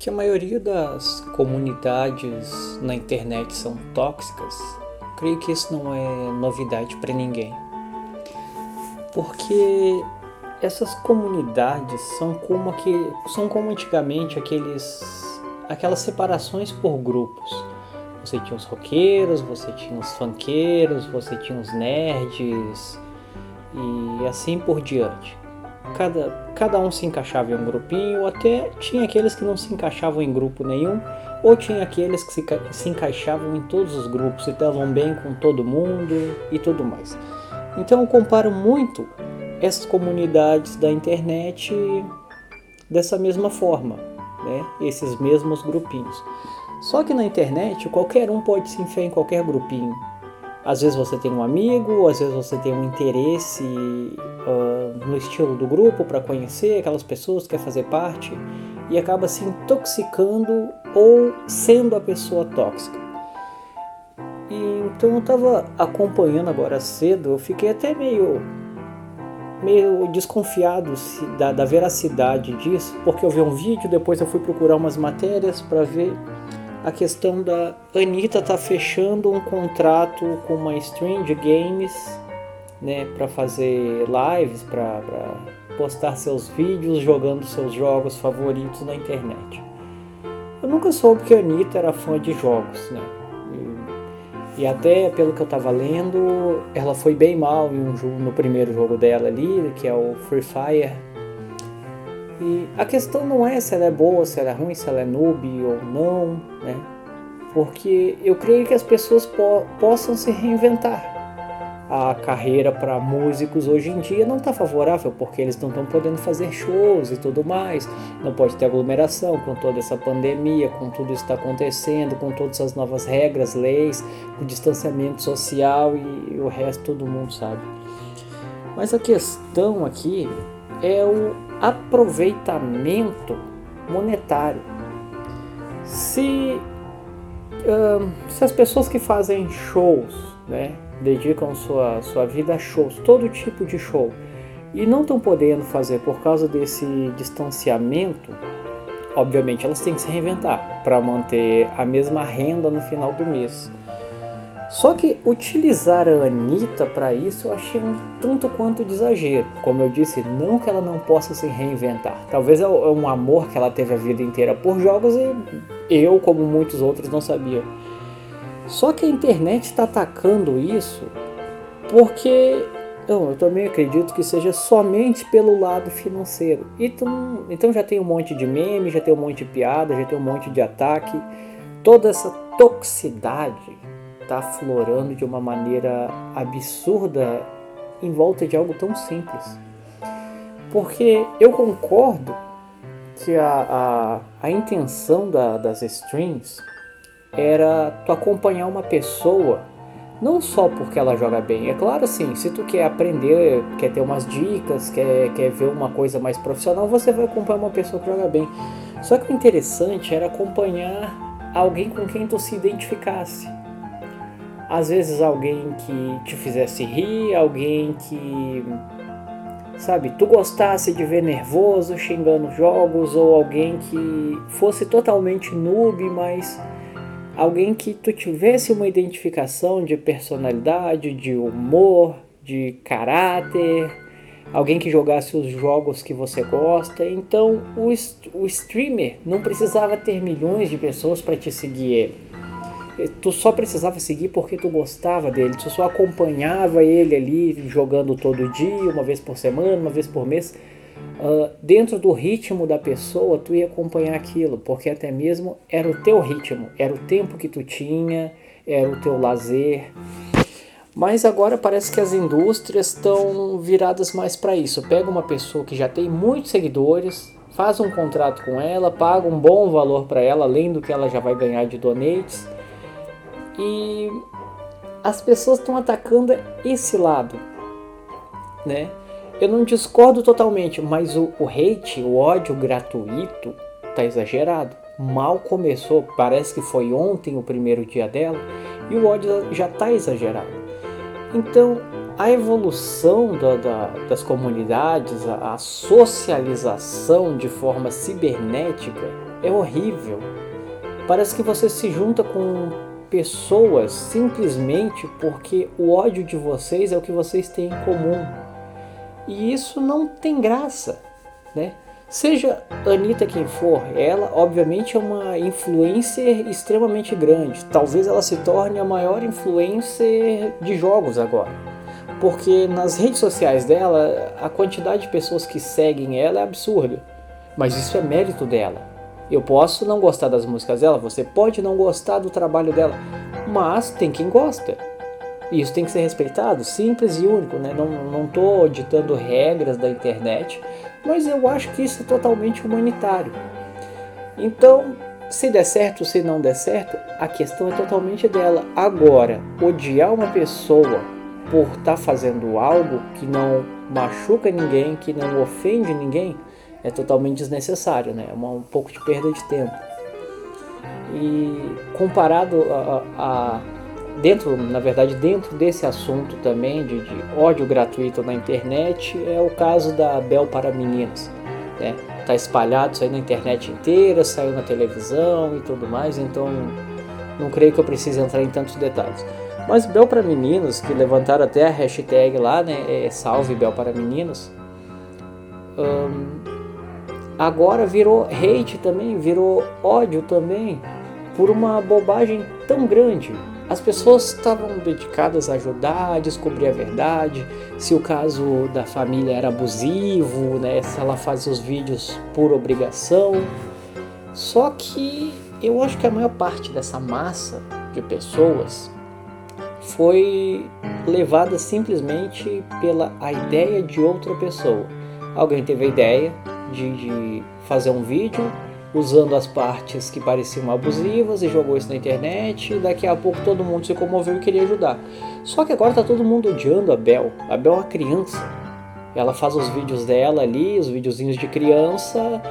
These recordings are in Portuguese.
que a maioria das comunidades na internet são tóxicas, creio que isso não é novidade para ninguém. Porque essas comunidades são como que são como antigamente aqueles aquelas separações por grupos. Você tinha os roqueiros, você tinha os funkeiros, você tinha os nerds e assim por diante cada, cada um se encaixava em um grupinho, até tinha aqueles que não se encaixavam em grupo nenhum, ou tinha aqueles que se, se encaixavam em todos os grupos e estavam bem com todo mundo e tudo mais. Então eu comparo muito essas comunidades da internet dessa mesma forma, né? esses mesmos grupinhos. Só que na internet qualquer um pode se enfiar em qualquer grupinho. Às vezes você tem um amigo, às vezes você tem um interesse uh, no estilo do grupo para conhecer aquelas pessoas que quer fazer parte e acaba se intoxicando ou sendo a pessoa tóxica. E, então eu estava acompanhando agora cedo, eu fiquei até meio meio desconfiado da, da veracidade disso, porque eu vi um vídeo, depois eu fui procurar umas matérias para ver a questão da Anitta tá fechando um contrato com uma stream de games, né, para fazer lives, para postar seus vídeos jogando seus jogos favoritos na internet. Eu nunca soube que a Anitta era fã de jogos, né? E, até pelo que eu tava lendo, ela foi bem mal um no primeiro jogo dela ali, que é o Free Fire e a questão não é se ela é boa, se ela é ruim, se ela é noob ou não, né? Porque eu creio que as pessoas po possam se reinventar. A carreira para músicos hoje em dia não está favorável porque eles não estão podendo fazer shows e tudo mais. Não pode ter aglomeração com toda essa pandemia, com tudo isso está acontecendo, com todas as novas regras, leis, o distanciamento social e o resto todo mundo sabe. Mas a questão aqui é o aproveitamento monetário. Se, se as pessoas que fazem shows, né, dedicam sua, sua vida a shows, todo tipo de show, e não estão podendo fazer por causa desse distanciamento, obviamente elas têm que se reinventar para manter a mesma renda no final do mês. Só que utilizar a Anitta para isso eu achei um tanto quanto de exagero. Como eu disse, não que ela não possa se reinventar. Talvez é, é um amor que ela teve a vida inteira por jogos e eu, como muitos outros, não sabia. Só que a internet está atacando isso porque não, eu também acredito que seja somente pelo lado financeiro. Então, então já tem um monte de meme, já tem um monte de piada, já tem um monte de ataque. Toda essa toxicidade está aflorando de uma maneira absurda em volta de algo tão simples. Porque eu concordo que a, a, a intenção da, das streams era tu acompanhar uma pessoa não só porque ela joga bem. É claro assim, se tu quer aprender, quer ter umas dicas, quer, quer ver uma coisa mais profissional, você vai acompanhar uma pessoa que joga bem. Só que o interessante era acompanhar alguém com quem tu se identificasse às vezes alguém que te fizesse rir, alguém que, sabe, tu gostasse de ver nervoso, xingando jogos, ou alguém que fosse totalmente noob, mas alguém que tu tivesse uma identificação de personalidade, de humor, de caráter, alguém que jogasse os jogos que você gosta. Então o, o streamer não precisava ter milhões de pessoas para te seguir ele tu só precisava seguir porque tu gostava dele, tu só acompanhava ele ali jogando todo dia, uma vez por semana, uma vez por mês. Uh, dentro do ritmo da pessoa, tu ia acompanhar aquilo, porque até mesmo era o teu ritmo, era o tempo que tu tinha, era o teu lazer. Mas agora parece que as indústrias estão viradas mais para isso. Pega uma pessoa que já tem muitos seguidores, faz um contrato com ela, paga um bom valor para ela, além do que ela já vai ganhar de donates e as pessoas estão atacando esse lado, né? Eu não discordo totalmente, mas o, o hate, o ódio gratuito, tá exagerado. Mal começou, parece que foi ontem o primeiro dia dela, e o ódio já tá exagerado. Então, a evolução da, da, das comunidades, a, a socialização de forma cibernética É horrível. Parece que você se junta com pessoas simplesmente porque o ódio de vocês é o que vocês têm em comum. E isso não tem graça, né? Seja Anitta quem for, ela obviamente é uma influencer extremamente grande. Talvez ela se torne a maior influencer de jogos agora. Porque nas redes sociais dela, a quantidade de pessoas que seguem ela é absurda. Mas isso é mérito dela. Eu posso não gostar das músicas dela, você pode não gostar do trabalho dela, mas tem quem gosta. E isso tem que ser respeitado, simples e único, né? Não estou ditando regras da internet, mas eu acho que isso é totalmente humanitário. Então, se der certo, se não der certo, a questão é totalmente dela. Agora, odiar uma pessoa por estar tá fazendo algo que não machuca ninguém, que não ofende ninguém, é totalmente desnecessário, né? É um pouco de perda de tempo. E comparado a, a dentro, na verdade, dentro desse assunto também de, de, ódio gratuito na internet é o caso da Bel para meninas, né? Tá espalhado isso aí na internet inteira, saiu na televisão e tudo mais, então não creio que eu precise entrar em tantos detalhes. Mas Bel para meninas, que levantaram até a hashtag lá, né? É salve Bel para meninas. Agora virou hate também, virou ódio também por uma bobagem tão grande as pessoas estavam dedicadas a ajudar, a descobrir a verdade, se o caso da família era abusivo, né, se ela fazia os vídeos por obrigação. Só que eu acho que a maior parte dessa massa de pessoas foi levada simplesmente pela a ideia de outra pessoa. Alguém teve a ideia de, de fazer um vídeo usando as partes que pareciam abusivas e jogou isso na internet. Daqui a pouco todo mundo se comoveu e queria ajudar. Só que agora tá todo mundo odiando a Bel. A Bel é uma criança. Ela faz os vídeos dela ali, os videozinhos de criança.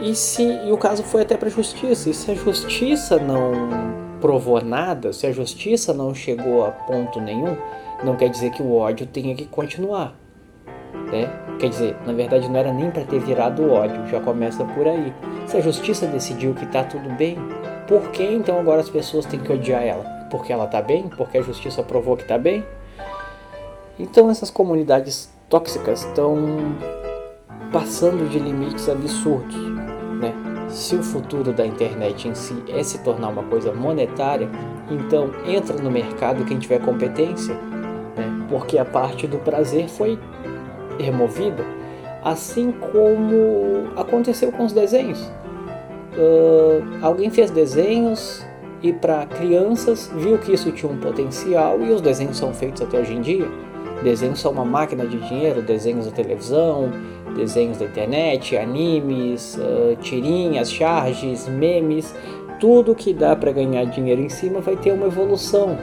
E, se, e o caso foi até para a justiça. E se a justiça não provou nada, se a justiça não chegou a ponto nenhum, não quer dizer que o ódio tenha que continuar. Né? Quer dizer, na verdade não era nem para ter virado ódio, já começa por aí. Se a justiça decidiu que tá tudo bem, por que então agora as pessoas têm que odiar ela? Porque ela tá bem? Porque a justiça provou que tá bem? Então essas comunidades tóxicas estão passando de limites absurdos, né? Se o futuro da internet em si é se tornar uma coisa monetária, então entra no mercado quem tiver competência, né? Porque a parte do prazer foi removida, assim como aconteceu com os desenhos. Uh, alguém fez desenhos e para crianças viu que isso tinha um potencial e os desenhos são feitos até hoje em dia. Desenhos são uma máquina de dinheiro, desenhos da televisão, desenhos da internet, animes, uh, tirinhas, charges, memes, tudo que dá para ganhar dinheiro em cima vai ter uma evolução,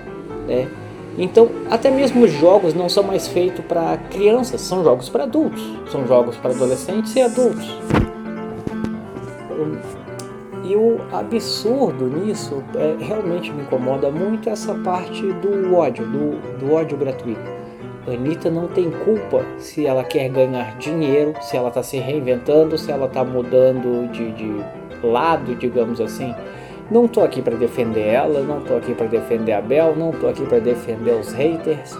né? Então, até mesmo os jogos não são mais feitos para crianças, são jogos para adultos, são jogos para adolescentes e adultos. E o absurdo nisso é, realmente me incomoda muito essa parte do ódio, do, do ódio gratuito. Anitta não tem culpa se ela quer ganhar dinheiro, se ela está se reinventando, se ela está mudando de, de lado, digamos assim. Não tô aqui para defender ela, não tô aqui para defender a Bel, não tô aqui para defender os haters.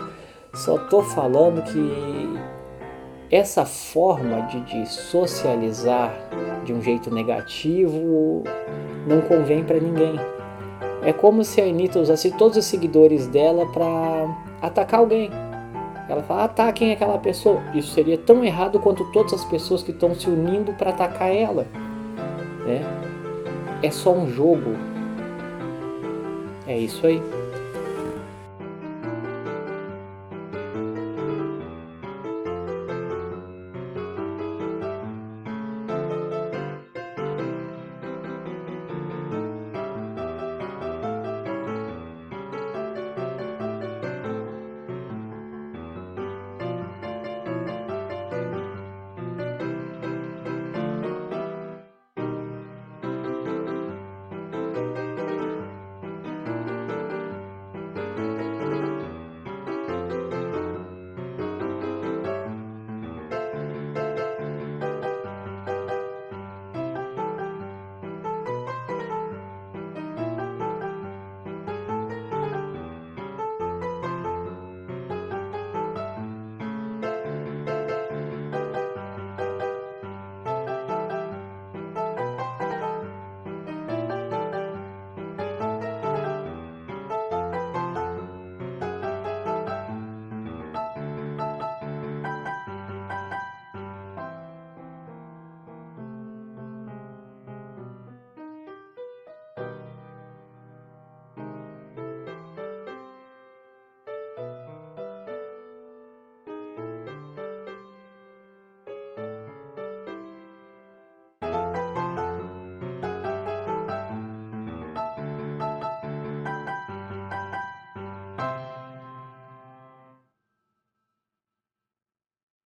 Só tô falando que essa forma de, de socializar de um jeito negativo não convém para ninguém. É como se a Anitta usasse todos os seguidores dela para atacar alguém. Ela fala, ataquem aquela pessoa. Isso seria tão errado quanto todas as pessoas que estão se unindo para atacar ela. Né? É só um jogo. É isso aí.